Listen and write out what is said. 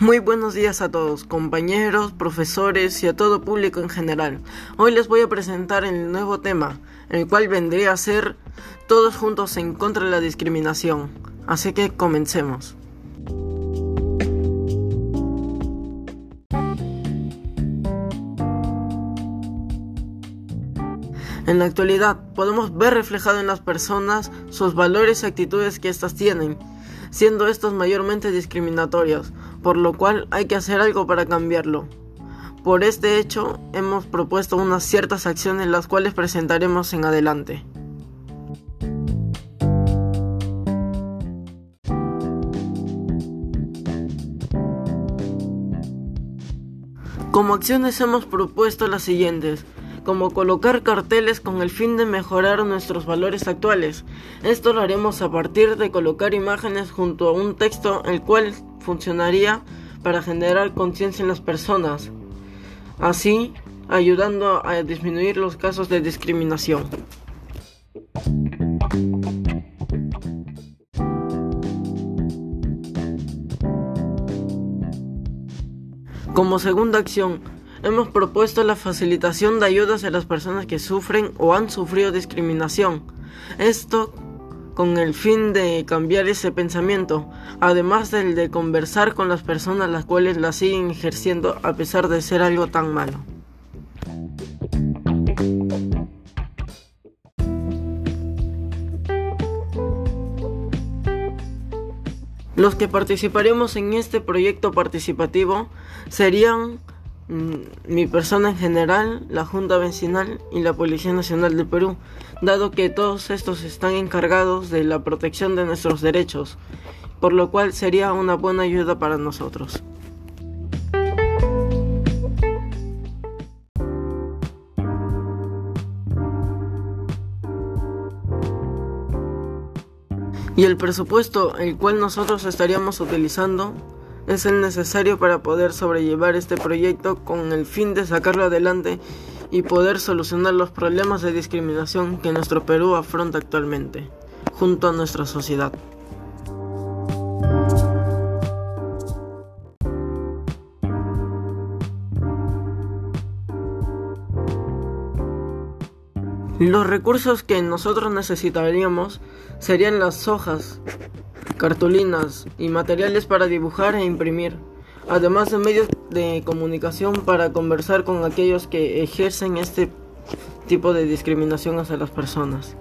Muy buenos días a todos, compañeros, profesores y a todo público en general. Hoy les voy a presentar el nuevo tema, el cual vendría a ser Todos juntos en contra de la discriminación. Así que comencemos. En la actualidad podemos ver reflejado en las personas sus valores y actitudes que éstas tienen, siendo estos mayormente discriminatorios, por lo cual hay que hacer algo para cambiarlo. Por este hecho hemos propuesto unas ciertas acciones las cuales presentaremos en adelante. Como acciones hemos propuesto las siguientes como colocar carteles con el fin de mejorar nuestros valores actuales. Esto lo haremos a partir de colocar imágenes junto a un texto el cual funcionaría para generar conciencia en las personas, así ayudando a disminuir los casos de discriminación. Como segunda acción, hemos propuesto la facilitación de ayudas a las personas que sufren o han sufrido discriminación. Esto con el fin de cambiar ese pensamiento, además del de conversar con las personas las cuales la siguen ejerciendo a pesar de ser algo tan malo. Los que participaremos en este proyecto participativo serían mi persona en general, la Junta Vecinal y la Policía Nacional del Perú, dado que todos estos están encargados de la protección de nuestros derechos, por lo cual sería una buena ayuda para nosotros. Y el presupuesto el cual nosotros estaríamos utilizando es el necesario para poder sobrellevar este proyecto con el fin de sacarlo adelante y poder solucionar los problemas de discriminación que nuestro Perú afronta actualmente, junto a nuestra sociedad. Los recursos que nosotros necesitaríamos serían las hojas, cartulinas y materiales para dibujar e imprimir, además de medios de comunicación para conversar con aquellos que ejercen este tipo de discriminación hacia las personas.